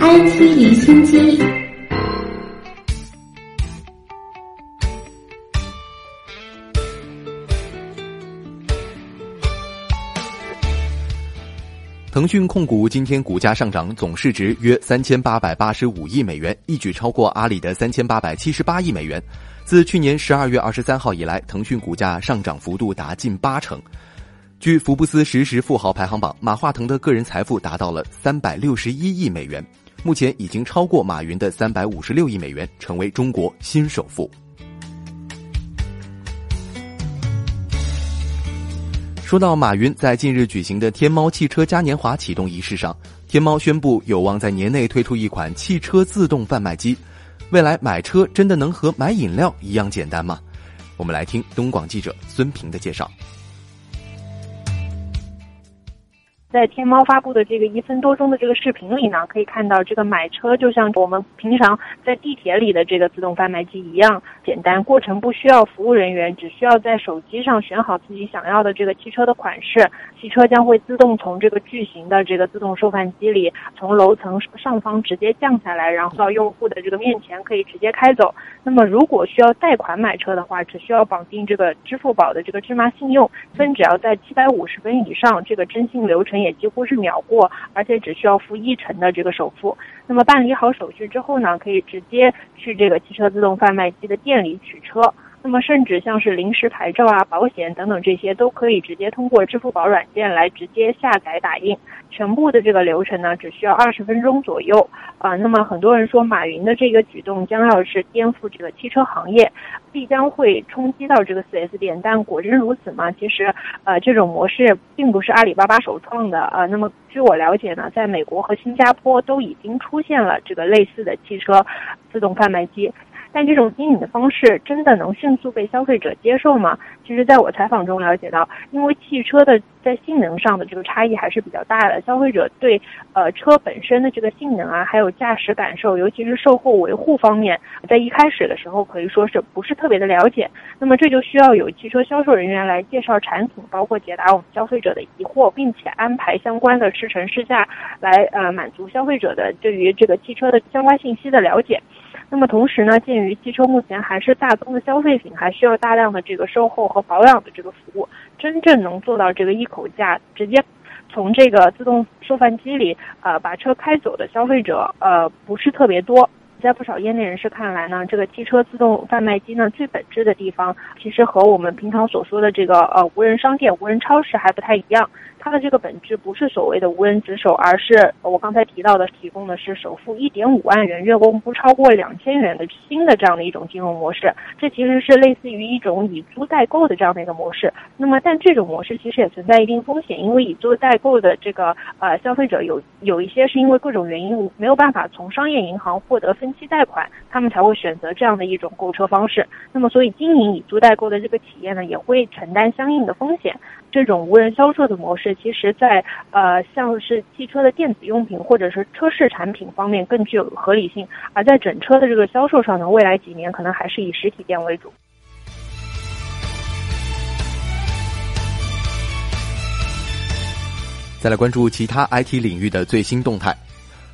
IT 离心机。腾讯控股今天股价上涨，总市值约三千八百八十五亿美元，一举超过阿里的三千八百七十八亿美元。自去年十二月二十三号以来，腾讯股价上涨幅度达近八成。据福布斯实时富豪排行榜，马化腾的个人财富达到了三百六十一亿美元，目前已经超过马云的三百五十六亿美元，成为中国新首富。说到马云在近日举行的天猫汽车嘉年华启动仪式上，天猫宣布有望在年内推出一款汽车自动贩卖机。未来买车真的能和买饮料一样简单吗？我们来听东广记者孙平的介绍。在天猫发布的这个一分多钟的这个视频里呢，可以看到这个买车就像我们平常在地铁里的这个自动贩卖机一样简单，过程不需要服务人员，只需要在手机上选好自己想要的这个汽车的款式，汽车将会自动从这个巨型的这个自动售贩机里从楼层上方直接降下来，然后到用户的这个面前可以直接开走。那么如果需要贷款买车的话，只需要绑定这个支付宝的这个芝麻信用，分只要在七百五十分以上，这个征信流程。也几乎是秒过，而且只需要付一成的这个首付。那么办理好手续之后呢，可以直接去这个汽车自动贩卖机的店里取车。那么甚至像是临时牌照啊、保险等等这些，都可以直接通过支付宝软件来直接下载打印。全部的这个流程呢，只需要二十分钟左右啊。那么很多人说，马云的这个举动将要是颠覆这个汽车行业，必将会冲击到这个四 S 店。但果真如此吗？其实，呃，这种模式并不是阿里巴巴首创的啊。那么据我了解呢，在美国和新加坡都已经出现了这个类似的汽车自动贩卖机。但这种经营的方式真的能迅速被消费者接受吗？其实，在我采访中了解到，因为汽车的在性能上的这个差异还是比较大的，消费者对呃车本身的这个性能啊，还有驾驶感受，尤其是售后维护方面，在一开始的时候可以说是不是特别的了解。那么这就需要有汽车销售人员来介绍产品，包括解答我们消费者的疑惑，并且安排相关的试乘试驾，来呃满足消费者的对于这个汽车的相关信息的了解。那么同时呢，鉴于汽车目前还是大宗的消费品，还需要大量的这个售后和保养的这个服务，真正能做到这个一口价，直接从这个自动售饭机里呃把车开走的消费者呃不是特别多。在不少业内人士看来呢，这个汽车自动贩卖机呢最本质的地方，其实和我们平常所说的这个呃无人商店、无人超市还不太一样。它的这个本质不是所谓的无人值守，而是我刚才提到的，提供的是首付一点五万元、月供不超过两千元的新的这样的一种金融模式。这其实是类似于一种以租代购的这样的一个模式。那么，但这种模式其实也存在一定风险，因为以租代购的这个呃消费者有有一些是因为各种原因没有办法从商业银行获得分分期贷款，他们才会选择这样的一种购车方式。那么，所以经营以租代购的这个企业呢，也会承担相应的风险。这种无人销售的模式，其实，在呃像是汽车的电子用品或者是车饰产品方面更具有合理性，而在整车的这个销售上呢，未来几年可能还是以实体店为主。再来关注其他 IT 领域的最新动态，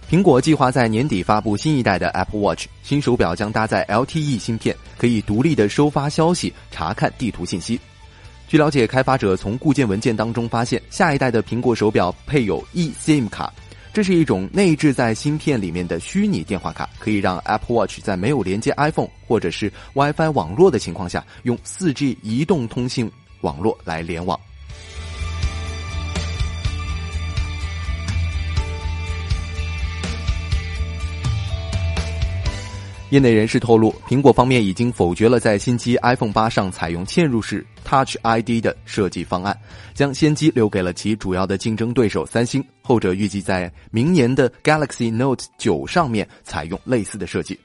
苹果计划在年底发布新一代的 Apple Watch，新手表将搭载 LTE 芯片，可以独立的收发消息、查看地图信息。据了解，开发者从固件文件当中发现，下一代的苹果手表配有 eSIM 卡，这是一种内置在芯片里面的虚拟电话卡，可以让 Apple Watch 在没有连接 iPhone 或者是 WiFi 网络的情况下，用 4G 移动通信网络来联网。业内人士透露，苹果方面已经否决了在新机 iPhone 八上采用嵌入式 Touch ID 的设计方案，将先机留给了其主要的竞争对手三星。后者预计在明年的 Galaxy Note 九上面采用类似的设计。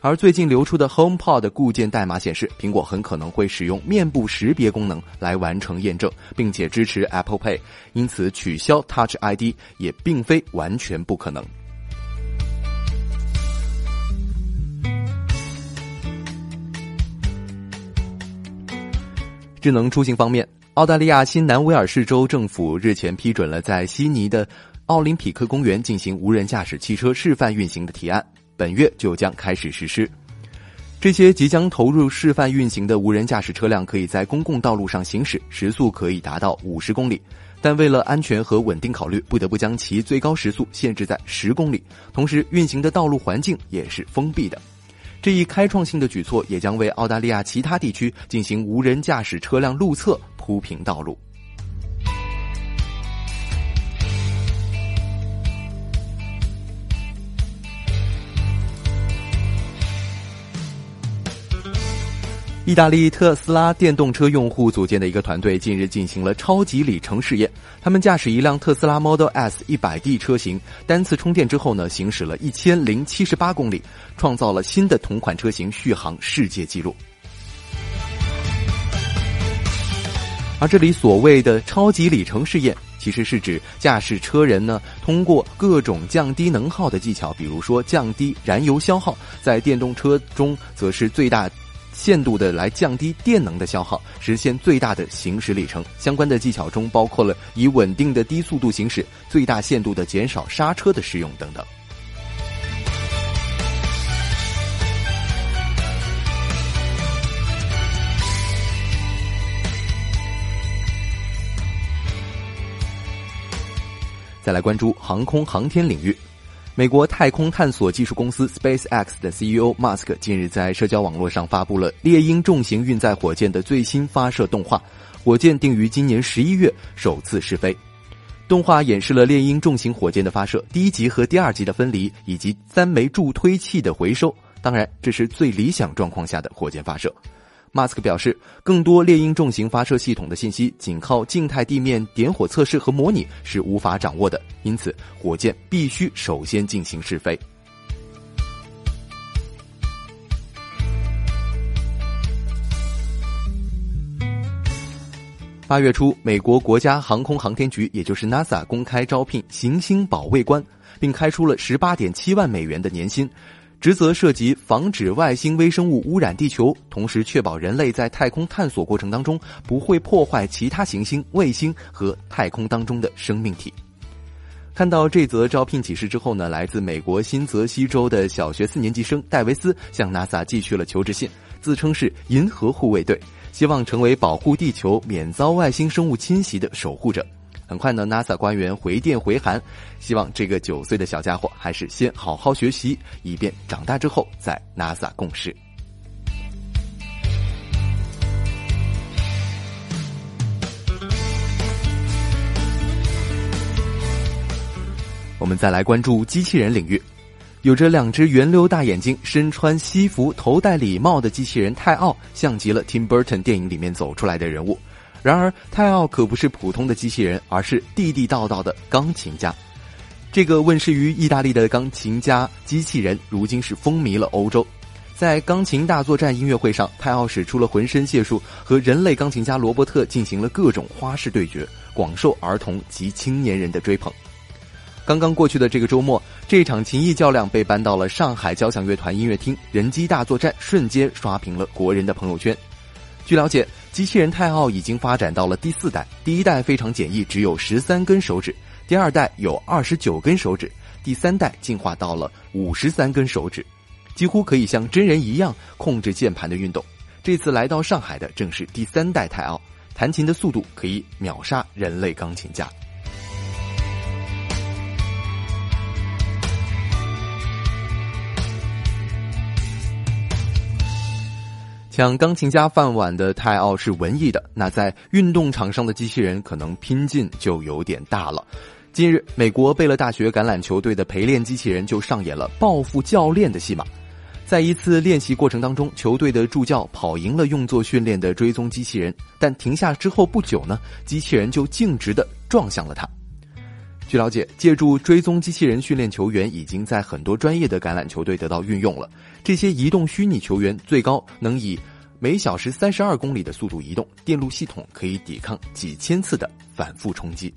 而最近流出的 HomePod 固件代码显示，苹果很可能会使用面部识别功能来完成验证，并且支持 Apple Pay，因此取消 Touch ID 也并非完全不可能。智能出行方面，澳大利亚新南威尔士州政府日前批准了在悉尼的奥林匹克公园进行无人驾驶汽车示范运行的提案，本月就将开始实施。这些即将投入示范运行的无人驾驶车辆可以在公共道路上行驶，时速可以达到五十公里。但为了安全和稳定考虑，不得不将其最高时速限制在十公里。同时，运行的道路环境也是封闭的。这一开创性的举措也将为澳大利亚其他地区进行无人驾驶车辆路测铺平道路。意大利特斯拉电动车用户组建的一个团队近日进行了超级里程试验。他们驾驶一辆特斯拉 Model S 一百 D 车型，单次充电之后呢，行驶了一千零七十八公里，创造了新的同款车型续航世界纪录。而这里所谓的超级里程试验，其实是指驾驶车人呢，通过各种降低能耗的技巧，比如说降低燃油消耗，在电动车中则是最大。限度的来降低电能的消耗，实现最大的行驶里程。相关的技巧中包括了以稳定的低速度行驶、最大限度的减少刹车的使用等等。再来关注航空航天领域。美国太空探索技术公司 SpaceX 的 CEO 马斯克近日在社交网络上发布了猎鹰重型运载火箭的最新发射动画，火箭定于今年十一月首次试飞。动画演示了猎鹰重型火箭的发射、第一级和第二级的分离以及三枚助推器的回收。当然，这是最理想状况下的火箭发射。马斯克表示，更多猎鹰重型发射系统的信息仅靠静态地面点火测试和模拟是无法掌握的，因此火箭必须首先进行试飞。八月初，美国国家航空航天局，也就是 NASA，公开招聘行星保卫官，并开出了十八点七万美元的年薪。职责涉及防止外星微生物污染地球，同时确保人类在太空探索过程当中不会破坏其他行星、卫星和太空当中的生命体。看到这则招聘启事之后呢，来自美国新泽西州的小学四年级生戴维斯向 NASA 寄去了求职信，自称是银河护卫队，希望成为保护地球免遭外星生物侵袭的守护者。很快呢，NASA 官员回电回函，希望这个九岁的小家伙还是先好好学习，以便长大之后在 NASA 共事。我们再来关注机器人领域，有着两只圆溜大眼睛、身穿西服、头戴礼帽的机器人泰奥，像极了 Tim Burton 电影里面走出来的人物。然而，泰奥可不是普通的机器人，而是地地道道的钢琴家。这个问世于意大利的钢琴家机器人，如今是风靡了欧洲。在钢琴大作战音乐会上，泰奥使出了浑身解数，和人类钢琴家罗伯特进行了各种花式对决，广受儿童及青年人的追捧。刚刚过去的这个周末，这场琴艺较量被搬到了上海交响乐团音乐厅，人机大作战瞬间刷屏了国人的朋友圈。据了解，机器人泰奥已经发展到了第四代。第一代非常简易，只有十三根手指；第二代有二十九根手指；第三代进化到了五十三根手指，几乎可以像真人一样控制键盘的运动。这次来到上海的正是第三代泰奥，弹琴的速度可以秒杀人类钢琴家。抢钢琴家饭碗的泰奥是文艺的，那在运动场上的机器人可能拼劲就有点大了。近日，美国贝勒大学橄榄球队的陪练机器人就上演了报复教练的戏码。在一次练习过程当中，球队的助教跑赢了用作训练的追踪机器人，但停下之后不久呢，机器人就径直的撞向了他。据了解，借助追踪机器人训练球员已经在很多专业的橄榄球队得到运用了。这些移动虚拟球员最高能以每小时三十二公里的速度移动，电路系统可以抵抗几千次的反复冲击。